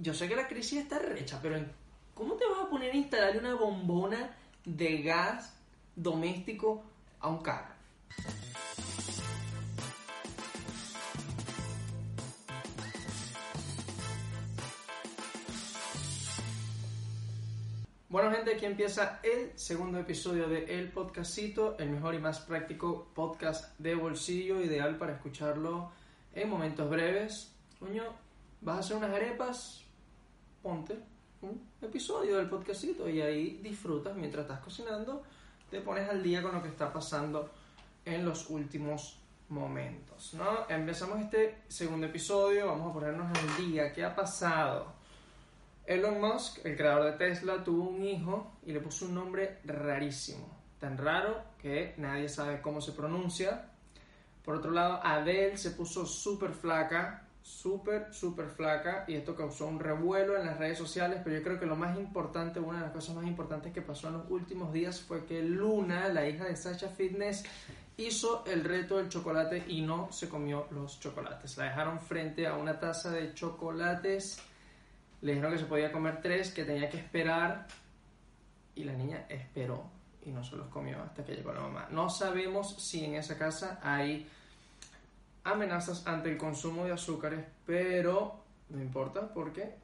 yo sé que la crisis está recha, pero ¿cómo te vas a poner a instalar una bombona de gas doméstico a un carro? Bueno gente, aquí empieza el segundo episodio de El Podcastito, el mejor y más práctico podcast de bolsillo, ideal para escucharlo en momentos breves. Coño, vas a hacer unas arepas, ponte un episodio del podcastito y ahí disfrutas mientras estás cocinando, te pones al día con lo que está pasando en los últimos momentos, ¿no? Empezamos este segundo episodio, vamos a ponernos al día, ¿qué ha pasado? Elon Musk, el creador de Tesla, tuvo un hijo y le puso un nombre rarísimo, tan raro que nadie sabe cómo se pronuncia. Por otro lado, Adele se puso súper flaca, súper, súper flaca y esto causó un revuelo en las redes sociales, pero yo creo que lo más importante, una de las cosas más importantes que pasó en los últimos días fue que Luna, la hija de Sasha Fitness, hizo el reto del chocolate y no se comió los chocolates. La dejaron frente a una taza de chocolates le dijeron que se podía comer tres, que tenía que esperar y la niña esperó y no se los comió hasta que llegó la mamá. No sabemos si en esa casa hay amenazas ante el consumo de azúcares, pero no importa porque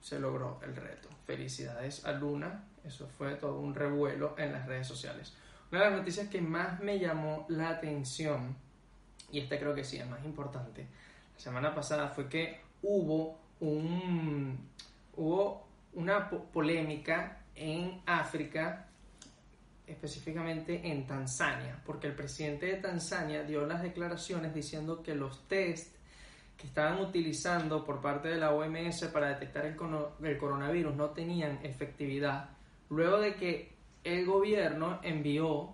se logró el reto. Felicidades a Luna, eso fue todo un revuelo en las redes sociales. Una de las noticias que más me llamó la atención, y esta creo que sí es más importante, la semana pasada fue que hubo un, hubo una polémica en África, específicamente en Tanzania, porque el presidente de Tanzania dio las declaraciones diciendo que los test que estaban utilizando por parte de la OMS para detectar el, coronavirus no tenían efectividad, luego de que el gobierno envió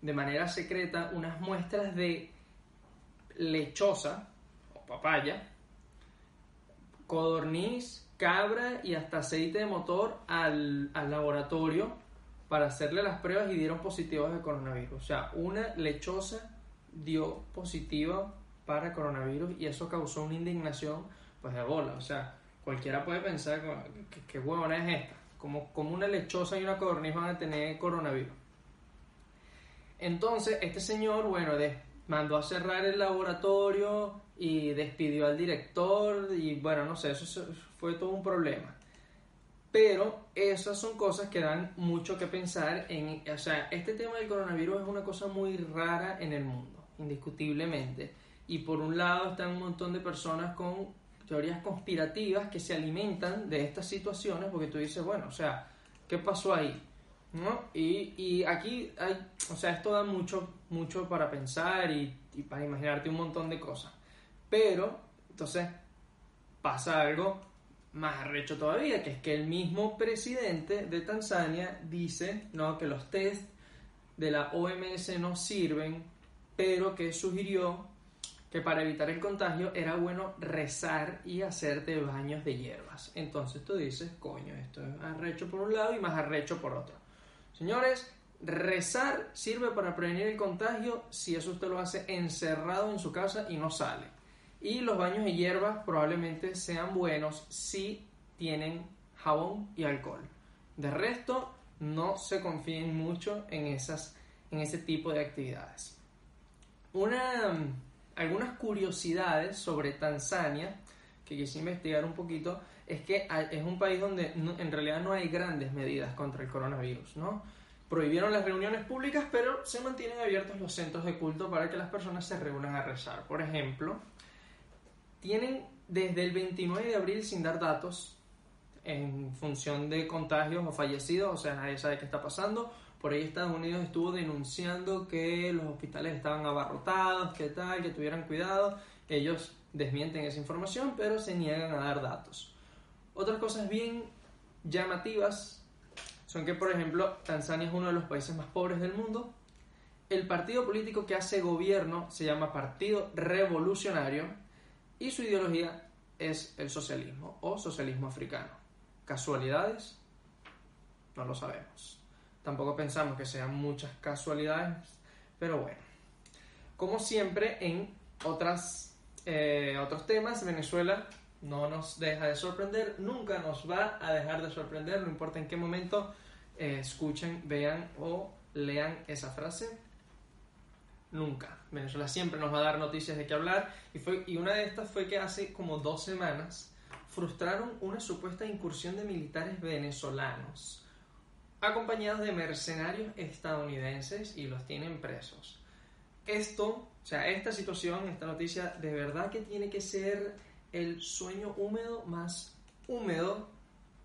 de manera secreta unas muestras de lechosa o papaya codorniz, cabra y hasta aceite de motor al, laboratorio para hacerle las pruebas y dieron positivos de coronavirus. O sea, una lechosa dio positiva para coronavirus y eso causó una indignación pues de bola. O sea, cualquiera puede pensar que, qué huevona es esta. Como, como una lechosa y una codorniz van a tener coronavirus. Entonces, este señor, bueno, mandó a cerrar el laboratorio, y despidió al director y bueno, no sé, eso fue todo un problema. Pero esas son cosas que dan mucho que pensar en, o sea, este tema del coronavirus es una cosa muy rara en el mundo, indiscutiblemente. Y por un lado están un montón de personas con teorías conspirativas que se alimentan de estas situaciones porque tú dices, bueno, o sea, ¿qué pasó ahí? ¿No? Y, y aquí hay, o sea, esto da mucho, mucho para pensar y, y para imaginarte un montón de cosas. Pero, entonces, pasa algo más arrecho todavía, que es que el mismo presidente de Tanzania dice ¿no? que los test de la OMS no sirven, pero que sugirió que para evitar el contagio era bueno rezar y hacerte baños de hierbas. Entonces tú dices, coño, esto es arrecho por un lado y más arrecho por otro. Señores, rezar sirve para prevenir el contagio si eso usted lo hace encerrado en su casa y no sale. Y los baños de hierbas probablemente sean buenos si tienen jabón y alcohol. De resto, no se confíen mucho en, esas, en ese tipo de actividades. Una, algunas curiosidades sobre Tanzania que quise investigar un poquito es que es un país donde en realidad no hay grandes medidas contra el coronavirus, ¿no? Prohibieron las reuniones públicas, pero se mantienen abiertos los centros de culto para que las personas se reúnan a rezar. Por ejemplo, tienen desde el 29 de abril sin dar datos en función de contagios o fallecidos, o sea, nadie sabe qué está pasando. Por ahí Estados Unidos estuvo denunciando que los hospitales estaban abarrotados, que tal, que tuvieran cuidado. Ellos desmienten esa información, pero se niegan a dar datos. Otras cosas bien llamativas son que, por ejemplo, Tanzania es uno de los países más pobres del mundo. El partido político que hace gobierno se llama Partido Revolucionario y su ideología es el socialismo o socialismo africano. ¿Casualidades? No lo sabemos. Tampoco pensamos que sean muchas casualidades, pero bueno. Como siempre en otras, eh, otros temas, Venezuela no nos deja de sorprender, nunca nos va a dejar de sorprender, no importa en qué momento eh, escuchen, vean o lean esa frase. Nunca. Venezuela siempre nos va a dar noticias de qué hablar. Y, fue, y una de estas fue que hace como dos semanas frustraron una supuesta incursión de militares venezolanos, acompañados de mercenarios estadounidenses y los tienen presos. Esto, o sea, esta situación, esta noticia, de verdad que tiene que ser el sueño húmedo más húmedo,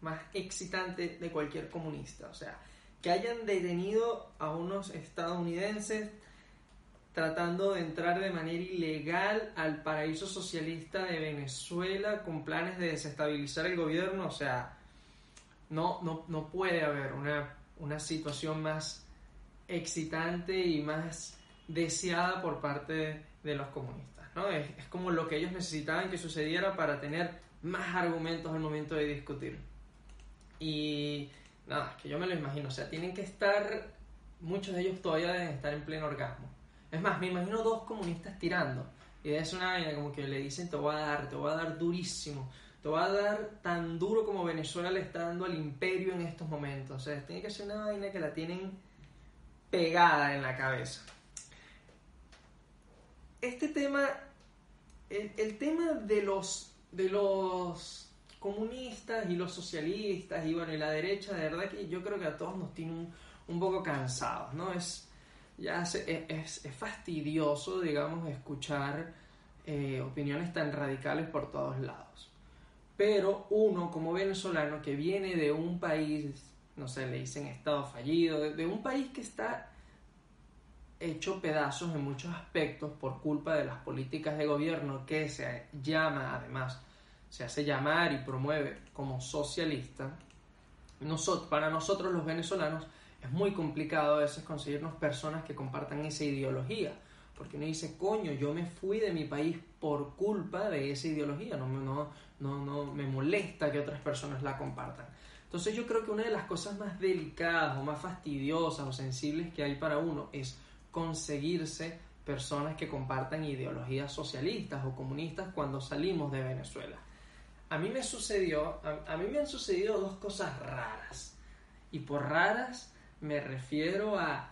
más excitante de cualquier comunista. O sea, que hayan detenido a unos estadounidenses tratando de entrar de manera ilegal al paraíso socialista de Venezuela con planes de desestabilizar el gobierno. O sea, no, no, no puede haber una, una situación más excitante y más deseada por parte de los comunistas. ¿no? Es, es como lo que ellos necesitaban que sucediera para tener más argumentos al momento de discutir. Y nada, que yo me lo imagino. O sea, tienen que estar, muchos de ellos todavía deben estar en pleno orgasmo es más, me imagino dos comunistas tirando. Y es una vaina como que le dicen, te voy a dar, te voy a dar durísimo. Te voy a dar tan duro como Venezuela le está dando al imperio en estos momentos. O sea, tiene que ser una vaina que la tienen pegada en la cabeza. Este tema, el, tema de los, de los comunistas y los socialistas y bueno, y la derecha, de verdad que yo creo que a todos nos tiene un, un poco cansados, ¿no? Es, ya e, es, fastidioso, digamos, escuchar eh, opiniones tan radicales por todos lados. Pero uno como venezolano que viene de un país, no sé, le dicen estado fallido, de, un país que está hecho pedazos en muchos aspectos por culpa de las políticas de gobierno que se llama, además, se hace llamar y promueve como socialista, nosotros, para nosotros los venezolanos es muy complicado a veces conseguirnos personas que compartan esa ideología. Porque uno dice, coño, yo me fui de mi país por culpa de esa ideología, no, no, no, no me molesta que otras personas la compartan. Entonces yo creo que una de las cosas más delicadas o más fastidiosas o sensibles que hay para uno es conseguirse personas que compartan ideologías socialistas o comunistas cuando salimos de Venezuela. A mí me sucedió, a, a mí me han sucedido dos cosas raras. Y por raras me refiero a,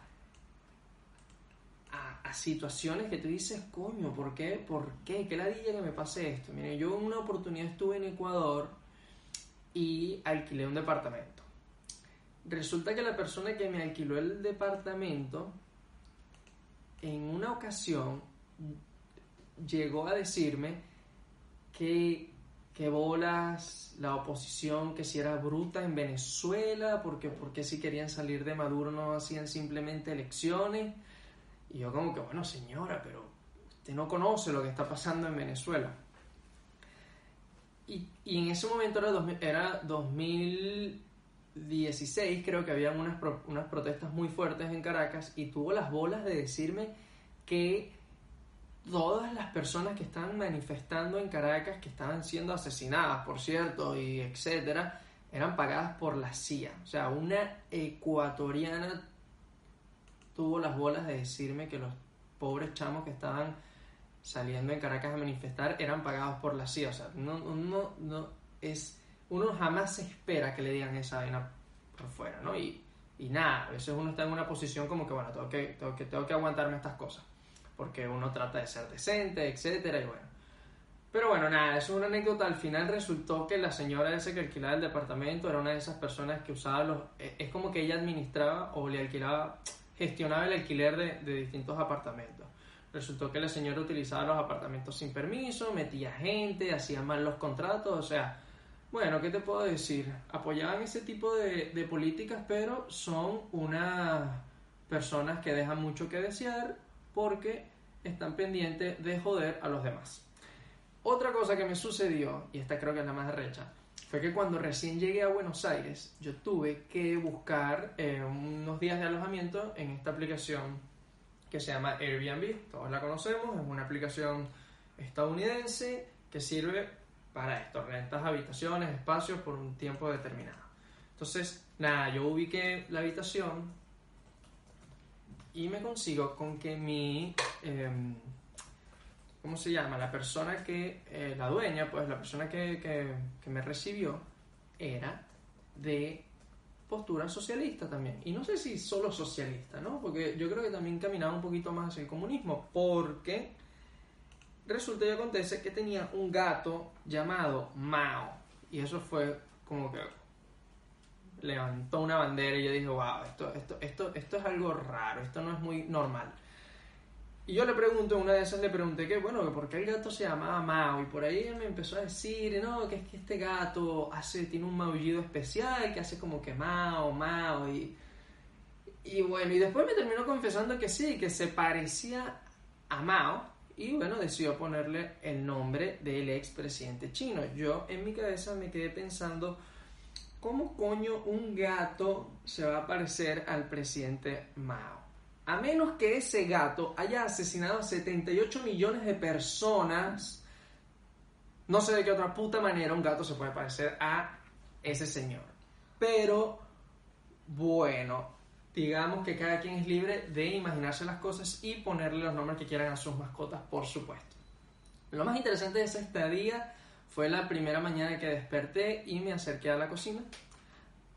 a, situaciones que tú dices, coño, ¿por qué? ¿Por qué? ¿Qué ladilla que me pase esto? Mire, yo en una oportunidad estuve en Ecuador y alquilé un departamento. Resulta que la persona que me alquiló el departamento, en una ocasión, llegó a decirme que que bolas la oposición, que si era bruta en Venezuela, porque, si querían salir de Maduro no hacían simplemente elecciones. Y yo como que, bueno señora, pero usted no conoce lo que está pasando en Venezuela. Y, en ese momento era, era 2016, creo que había unas, unas protestas muy fuertes en Caracas y tuvo las bolas de decirme que todas las personas que estaban manifestando en Caracas, que estaban siendo asesinadas, por cierto, y etcétera, eran pagadas por la CIA. O sea, una ecuatoriana tuvo las bolas de decirme que los pobres chamos que estaban saliendo en Caracas a manifestar eran pagados por la CIA. O sea, no, no, no es, uno jamás espera que le digan esa vaina por fuera, ¿no? Y, y nada, a veces uno está en una posición como que, bueno, tengo que, tengo que, tengo que aguantarme estas cosas porque uno trata de ser decente, etcétera, y bueno. Pero bueno, nada, es una anécdota. Al final resultó que la señora esa que alquilaba el departamento era una de esas personas que usaba los. Eh, es como que ella administraba o le alquilaba, gestionaba el alquiler de, de distintos apartamentos. Resultó que la señora utilizaba los apartamentos sin permiso, metía gente, hacía mal los contratos, o sea, bueno, ¿qué te puedo decir? Apoyaban ese tipo de, de políticas, pero son unas personas que dejan mucho que desear porque están pendientes de joder a los demás. Otra cosa que me sucedió, y esta creo que es la más recha, fue que cuando recién llegué a Buenos Aires, yo tuve que buscar eh, unos días de alojamiento en esta aplicación que se llama Airbnb. Todos la conocemos, es una aplicación estadounidense que sirve para esto, rentas habitaciones, espacios por un tiempo determinado. Entonces, nada, yo ubiqué la habitación, y me consigo con que mi, em, ¿cómo se llama? La persona que, eh, la dueña, pues la persona que, que, que me recibió era de postura socialista también. Y no sé si solo socialista, ¿no? Porque yo creo que también caminaba un poquito más hacia el comunismo, porque resulta y acontece que tenía un gato llamado Mao. Y eso fue como que levantó una bandera y yo dije, wow, esto, esto, esto, esto es algo raro, esto no es muy normal. Y yo le pregunto, una de esas le pregunté que, bueno, por qué el gato se llamaba Mao. Y por ahí él me empezó a decir, no, que es que este gato hace, tiene un maullido especial, que hace como que Mao, Mao. Y, y bueno, y después me terminó confesando que sí, que se parecía a Mao. Y bueno, decidió ponerle el nombre del expresidente chino. Yo en mi cabeza me quedé pensando, ¿cómo coño un gato se va a parecer al presidente Mao? A menos que ese gato haya asesinado a 78 millones de personas, no sé de qué otra puta manera un gato se puede parecer a ese señor. Pero, bueno, digamos que cada quien es libre de imaginarse las cosas y ponerle los nombres que quieran a sus mascotas, por supuesto. Lo más interesante de esa estadía fue la primera mañana que desperté y me acerqué a la cocina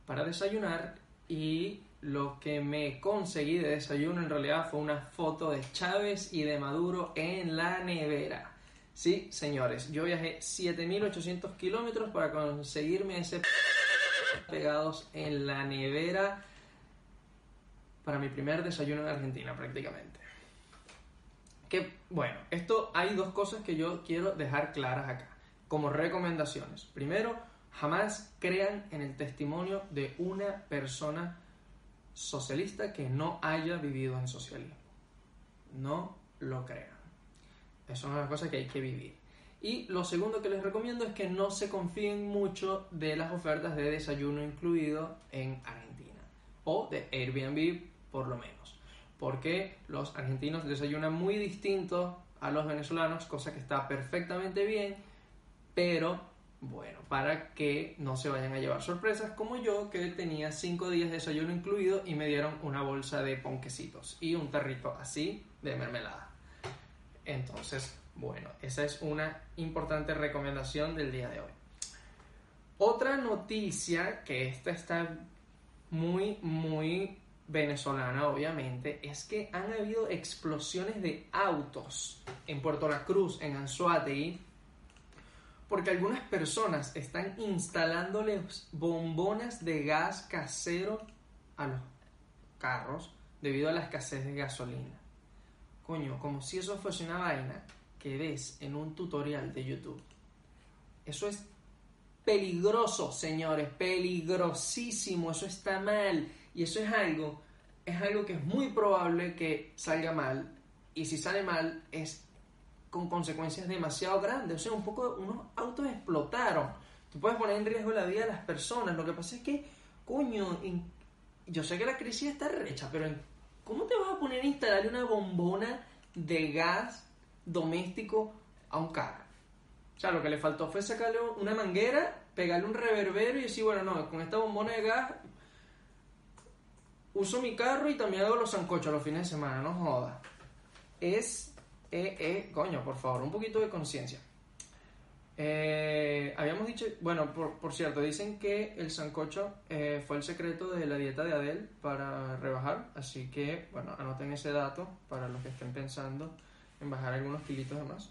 para desayunar y lo que me conseguí de desayuno en realidad fue una foto de Chávez y de Maduro en la nevera. Sí, señores, yo viajé 7.800 kilómetros para conseguirme ese pegados en la nevera para mi primer desayuno en Argentina prácticamente. Que bueno, esto hay dos cosas que yo quiero dejar claras acá, como recomendaciones. Primero, jamás crean en el testimonio de una persona socialista que no haya vivido en socialismo. No lo crean. Eso es una cosa que hay que vivir. Y lo segundo que les recomiendo es que no se confíen mucho de las ofertas de desayuno incluido en Argentina. O de Airbnb por lo menos. Porque los argentinos desayunan muy distinto a los venezolanos, cosa que está perfectamente bien, pero bueno, para que no se vayan a llevar sorpresas como yo, que tenía 5 días de desayuno incluido y me dieron una bolsa de ponquecitos y un tarrito así de mermelada. Entonces, bueno, esa es una importante recomendación del día de hoy. Otra noticia, que esta está muy, muy venezolana, obviamente, es que han habido explosiones de autos en Puerto La Cruz, en Anzuategui, porque algunas personas están instalándoles bombonas de gas casero a los carros debido a la escasez de gasolina. Coño, como si eso fuese una vaina que ves en un tutorial de YouTube. Eso es peligroso, señores, peligrosísimo, eso está mal y eso es algo es algo que es muy probable que salga mal y si sale mal es con consecuencias demasiado grandes. O sea, un poco unos autos explotaron. Tú puedes poner en riesgo la vida de las personas. Lo que pasa es que, coño, yo sé que la crisis está recha, pero ¿cómo te vas a poner a instalar una bombona de gas doméstico a un carro? O sea, lo que le faltó fue sacarle una manguera, pegarle un reverbero y decir, bueno, no, con esta bombona de gas uso mi carro y también hago los zancochos los fines de semana, no joda. Es eh, eh, coño, por favor, un poquito de conciencia. Eh, habíamos dicho, bueno, por, cierto, dicen que el sancocho eh, fue el secreto de la dieta de Adele para rebajar, así que, bueno, anoten ese dato para los que estén pensando en bajar algunos kilitos de más.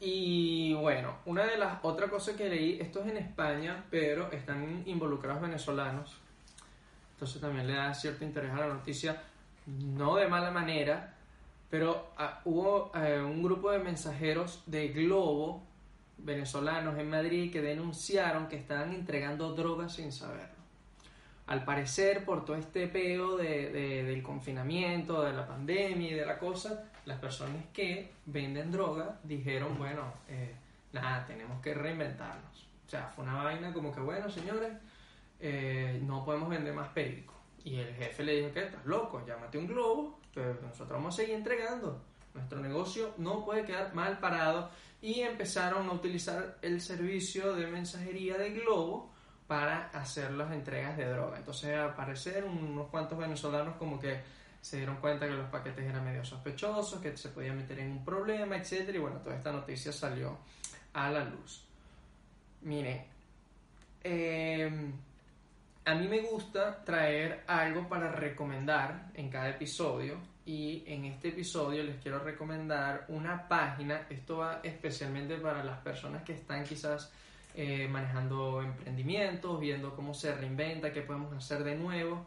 Y bueno, una de las otras cosas que leí, esto es en España, pero están involucrados venezolanos, entonces también le da cierto interés a la noticia, no de mala manera, pero ah, hubo eh, un grupo de mensajeros de Globo venezolanos en Madrid que denunciaron que estaban entregando drogas sin saberlo. Al parecer, por todo este peo de, del confinamiento, de la pandemia y de la cosa, las personas que venden droga dijeron, bueno, eh, nada, tenemos que reinventarnos. O sea, fue una vaina como que, bueno, señores, eh, no podemos vender más perico. Y el jefe le dijo, ¿qué? Estás loco, llámate un globo pero nosotros vamos a seguir entregando. Nuestro negocio no puede quedar mal parado y empezaron a utilizar el servicio de mensajería de Globo para hacer las entregas de droga. Entonces, al parecer, unos cuantos venezolanos como que se dieron cuenta que los paquetes eran medio sospechosos, que se podía meter en un problema, etc. Y bueno, toda esta noticia salió a la luz. Miren, eh, a mí me gusta traer algo para recomendar en cada episodio y en este episodio les quiero recomendar una página, esto va especialmente para las personas que están quizás eh, manejando emprendimientos, viendo cómo se reinventa, qué podemos hacer de nuevo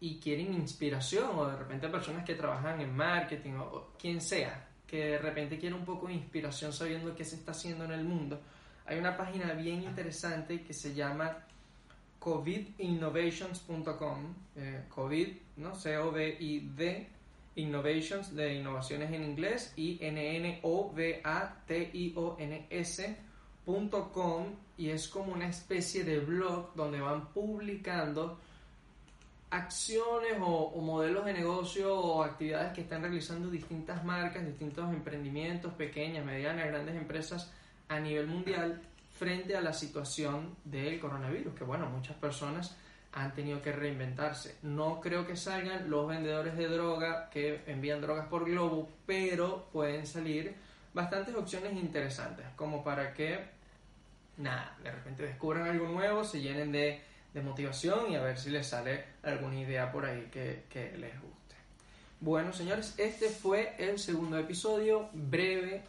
y quieren inspiración o de repente personas que trabajan en marketing o, quien sea, que de repente quiere un poco de inspiración sabiendo qué se está haciendo en el mundo. Hay una página bien interesante que se llama covidinnovations.com, eh, COVID, ¿no? C-O-V-I-D, Innovations de innovaciones en inglés y N-N-O-V-A-T-I-O-N-S.com y es como una especie de blog donde van publicando acciones o, modelos de negocio o actividades que están realizando distintas marcas, distintos emprendimientos, pequeñas, medianas, grandes empresas a nivel mundial frente a la situación del coronavirus, que bueno, muchas personas han tenido que reinventarse. No creo que salgan los vendedores de droga que envían drogas por globo, pero pueden salir bastantes opciones interesantes, como para que, nada, de repente descubran algo nuevo, se llenen de motivación y a ver si les sale alguna idea por ahí que les guste. Bueno, señores, este fue el segundo episodio, breve,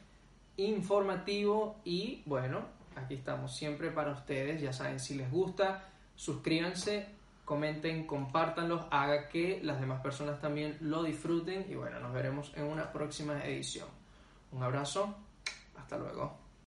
informativo y bueno, aquí estamos siempre para ustedes. Ya saben, si les gusta, suscríbanse, comenten, compártanlos, haga que las demás personas también lo disfruten y bueno, nos veremos en una próxima edición. Un abrazo, hasta luego.